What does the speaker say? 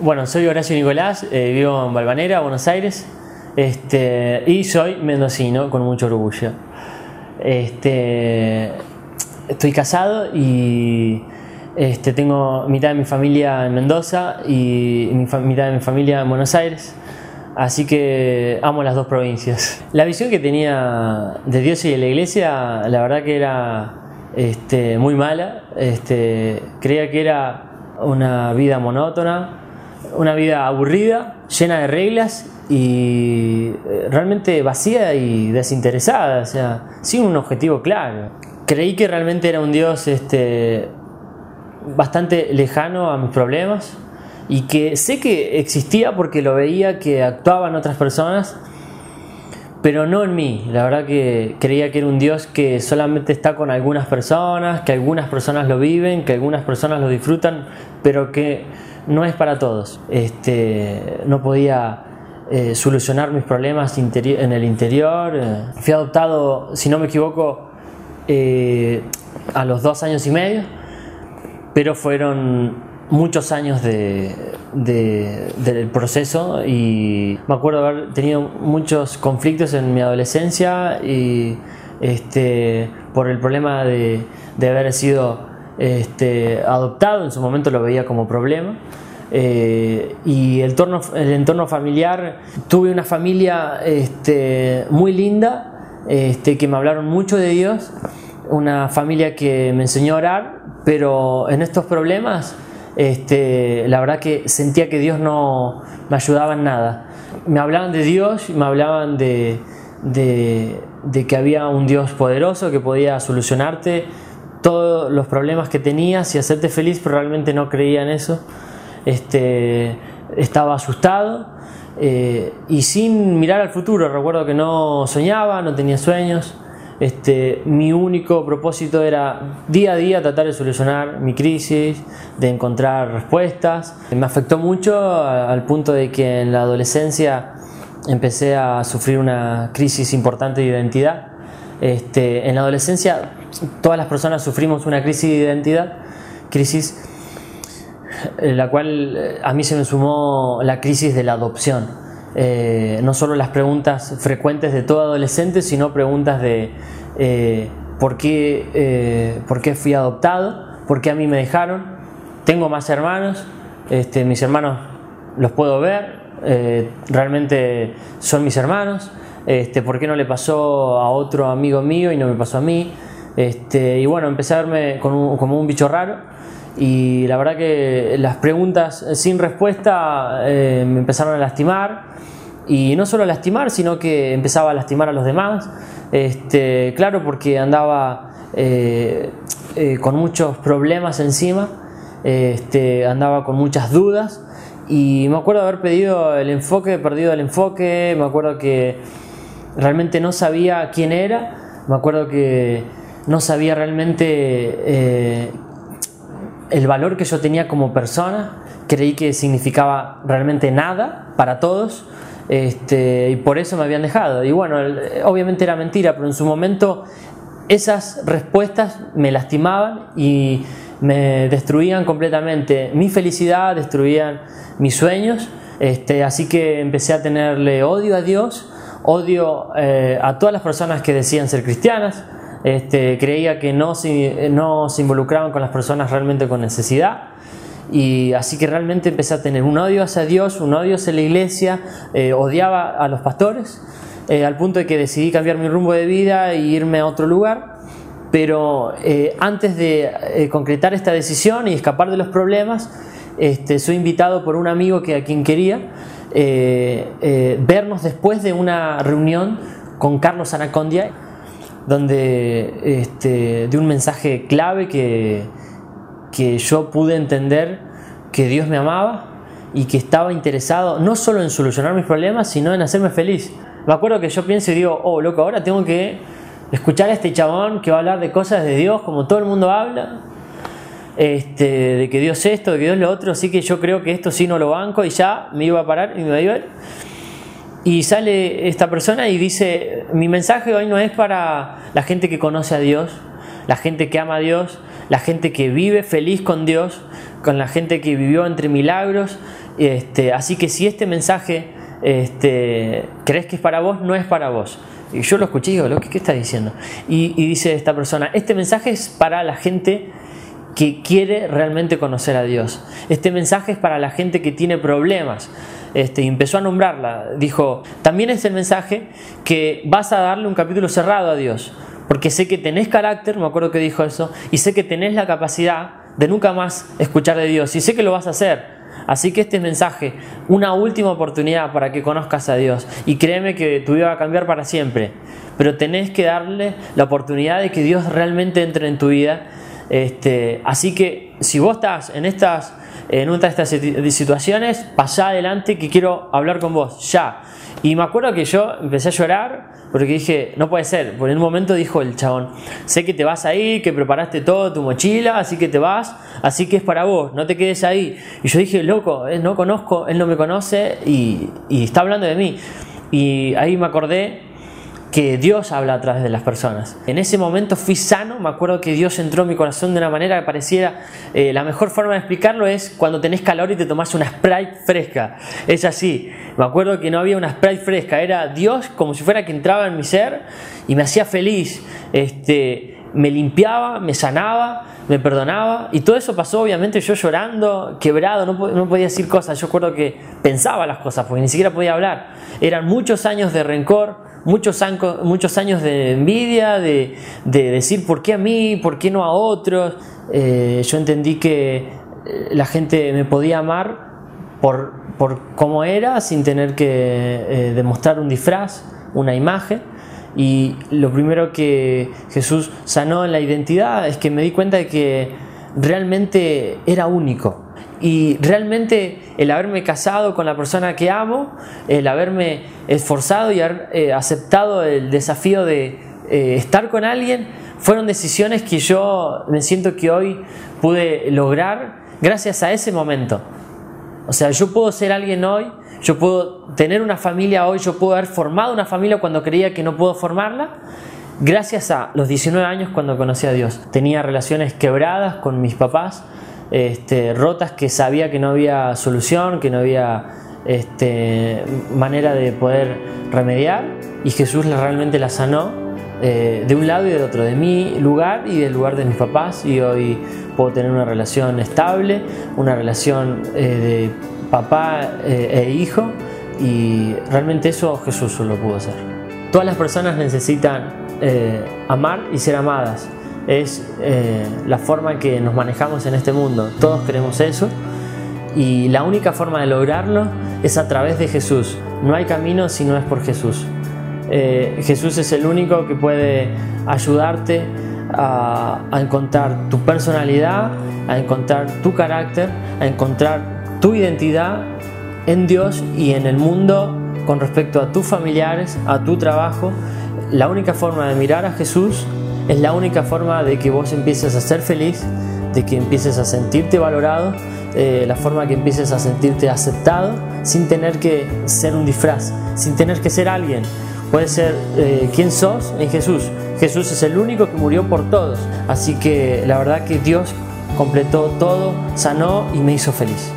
Bueno, soy Horacio Nicolás, eh, vivo en Balvanera, Buenos Aires, este, y soy mendocino con mucho orgullo. Este, estoy casado y este, tengo mitad de mi familia en Mendoza y mitad de mi familia en Buenos Aires. Así que amo las dos provincias. La visión que tenía de Dios y de la iglesia, la verdad que era este, muy mala. Este, creía que era una vida monótona, una vida aburrida, llena de reglas y eh, realmente vacía y desinteresada, o sea, sin un objetivo claro. Creí que realmente era un Dios este, bastante lejano a mis problemas y que sé que existía porque lo veía que actuaba en otras personas, pero no en mí. La verdad que creía que era un Dios que solamente está con algunas personas, que algunas personas lo viven, que algunas personas lo disfrutan, pero que no es para todos. Este, no podía eh, solucionar mis problemas en el interior. Eh, fui adoptado, si no me equivoco, eh, a los dos años y medio, pero fueron muchos años de, del proceso y me acuerdo haber tenido muchos conflictos en mi adolescencia y este, por el problema de, de haber sido este, adoptado, en su momento lo veía como problema. Eh, y el, el entorno familiar, tuve una familia este, muy linda, este, que me hablaron mucho de Dios, una familia que me enseñó a orar, pero en estos problemas, este, la verdad que sentía que Dios no me ayudaba en nada. Me hablaban de Dios, me hablaban de, de, de que había un Dios poderoso que podía solucionarte todos los problemas que tenías y hacerte feliz, pero realmente no creía en eso. Este, estaba asustado eh, y sin mirar al futuro. Recuerdo que no soñaba, no tenía sueños. Este, mi único propósito era día a día tratar de solucionar mi crisis, de encontrar respuestas. Me afectó mucho al punto de que en la adolescencia empecé a sufrir una crisis importante de identidad. Este, en la adolescencia todas las personas sufrimos una crisis de identidad, crisis en la cual eh, a mí se me sumó la crisis de la adopción. Eh, no solo las preguntas frecuentes de todo adolescente, sino preguntas de eh, ¿por, qué, ¿por qué fui adoptado? ¿Por qué a mí me dejaron? Tengo más hermanos, este, mis hermanos los puedo ver, realmente son mis hermanos. Este, ¿Por qué no le pasó a otro amigo mío y no me pasó a mí? Este, y bueno, empecé a verme como un bicho raro. Y la verdad que las preguntas sin respuesta eh, me empezaron a lastimar. Y no solo a lastimar, sino que empezaba a lastimar a los demás. Este, claro, porque andaba eh, eh, con muchos problemas encima, este, andaba con muchas dudas. Y me acuerdo haber pedido el enfoque, perdido el enfoque, me acuerdo que realmente no sabía quién era, me acuerdo que no sabía realmente eh, el valor que yo tenía como persona, creí que significaba realmente nada para todos. Este, y por eso me habían dejado. Y bueno, obviamente era mentira, pero en su momento esas respuestas me lastimaban y me destruían completamente mi felicidad, destruían mis sueños. Este, así que empecé a tenerle odio a Dios, odio eh, a todas las personas que decían ser cristianas, este, creía que no se, no se involucraban con las personas realmente con necesidad. Y así que realmente empecé a tener un odio hacia Dios, un odio hacia la iglesia, eh, odiaba a los pastores, eh, al punto de que decidí cambiar mi rumbo de vida e irme a otro lugar. Pero eh, antes de concretar esta decisión y escapar de los problemas, este, soy invitado por un amigo que a quien quería vernos después de una reunión con Carlos Anacondia donde este, de un mensaje clave que, que yo pude entender que Dios me amaba y que estaba interesado no solo en solucionar mis problemas, sino en hacerme feliz. Me acuerdo que yo pienso y digo, oh, loco, ahora tengo que escuchar a este chabón que va a hablar de cosas de Dios como todo el mundo habla, este, de que Dios esto, de que Dios lo otro, así que yo creo que esto sí no lo banco y ya me iba a parar y me iba a ir. Y sale esta persona y dice, mi mensaje hoy no es para la gente que conoce a Dios, la gente que ama a Dios, la gente que vive feliz con Dios, con la gente que vivió entre milagros. Este, así que si este mensaje este, crees que es para vos, no es para vos. Y yo lo escuché y digo, ¿qué, está diciendo? Y dice esta persona, este mensaje es para la gente que quiere realmente conocer a Dios. Este mensaje es para la gente que tiene problemas. Este, empezó a nombrarla. Dijo, también es el mensaje que vas a darle un capítulo cerrado a Dios, porque sé que tenés carácter, me acuerdo que dijo eso, y sé que tenés la capacidad de nunca más escuchar de Dios, y sé que lo vas a hacer. Así que este mensaje, una última oportunidad para que conozcas a Dios, y créeme que tu vida va a cambiar para siempre, pero tenés que darle la oportunidad de que Dios realmente entre en tu vida. Este, así que si vos estás en estas en una de estas situaciones, pasá adelante que quiero hablar con vos, ya. Y me acuerdo que yo empecé a llorar porque dije, no puede ser. Por un momento dijo el chabón, sé que te vas ahí, que preparaste todo, tu mochila, así que te vas, así que es para vos, no te quedes ahí. Y yo dije, loco, él no conozco, él no me conoce y, y está hablando de mí. Y ahí me acordé que Dios habla a través de las personas. En ese momento fui sano, me acuerdo que Dios entró en mi corazón de una manera que pareciera, eh, la mejor forma de explicarlo es cuando tenés calor y te tomás una Sprite fresca. Es así, me acuerdo que no había una Sprite fresca, era Dios como si fuera que entraba en mi ser y me hacía feliz, este, me limpiaba, me sanaba, me perdonaba y todo eso pasó obviamente yo llorando, quebrado, no, no podía decir cosas, yo acuerdo que pensaba las cosas porque ni siquiera podía hablar. Eran muchos años de rencor, muchos, años de envidia, de, decir por qué a mí, por qué no a otros. Eh, yo entendí que eh, la gente me podía amar por, por cómo era, sin tener que eh, demostrar un disfraz, una imagen. Y lo primero que Jesús sanó en la identidad es que me di cuenta de que realmente era único y realmente el haberme casado con la persona que amo, el haberme esforzado y haber eh, aceptado el desafío de eh, estar con alguien, fueron decisiones que yo me siento que hoy pude lograr gracias a ese momento. O sea, yo puedo ser alguien hoy, yo puedo tener una familia hoy, yo puedo haber formado una familia cuando creía que no puedo formarla, gracias a los 19 años cuando conocí a Dios. Tenía relaciones quebradas con mis papás, este, rotas que sabía que no había solución, que no había este, manera de poder remediar y Jesús realmente la sanó eh, de un lado y del otro, de mi lugar y del lugar de mis papás y hoy puedo tener una relación estable, una relación eh, de papá eh, e hijo y realmente eso Jesús solo pudo hacer. Todas las personas necesitan amar y ser amadas es eh, la forma que nos manejamos en este mundo. Todos queremos eso y la única forma de lograrlo es a través de Jesús. No hay camino si no es por Jesús. Eh, Jesús es el único que puede ayudarte a encontrar tu personalidad, a encontrar tu carácter, a encontrar tu identidad en Dios y en el mundo con respecto a tus familiares, a tu trabajo. La única forma de mirar a Jesús es la única forma de que vos empieces a ser feliz, de que empieces a sentirte valorado, eh, la forma que empieces a sentirte aceptado sin tener que ser un disfraz, sin tener que ser alguien. Puede ser eh, quién sos en Jesús. Jesús es el único que murió por todos. Así que la verdad que Dios completó todo, sanó y me hizo feliz.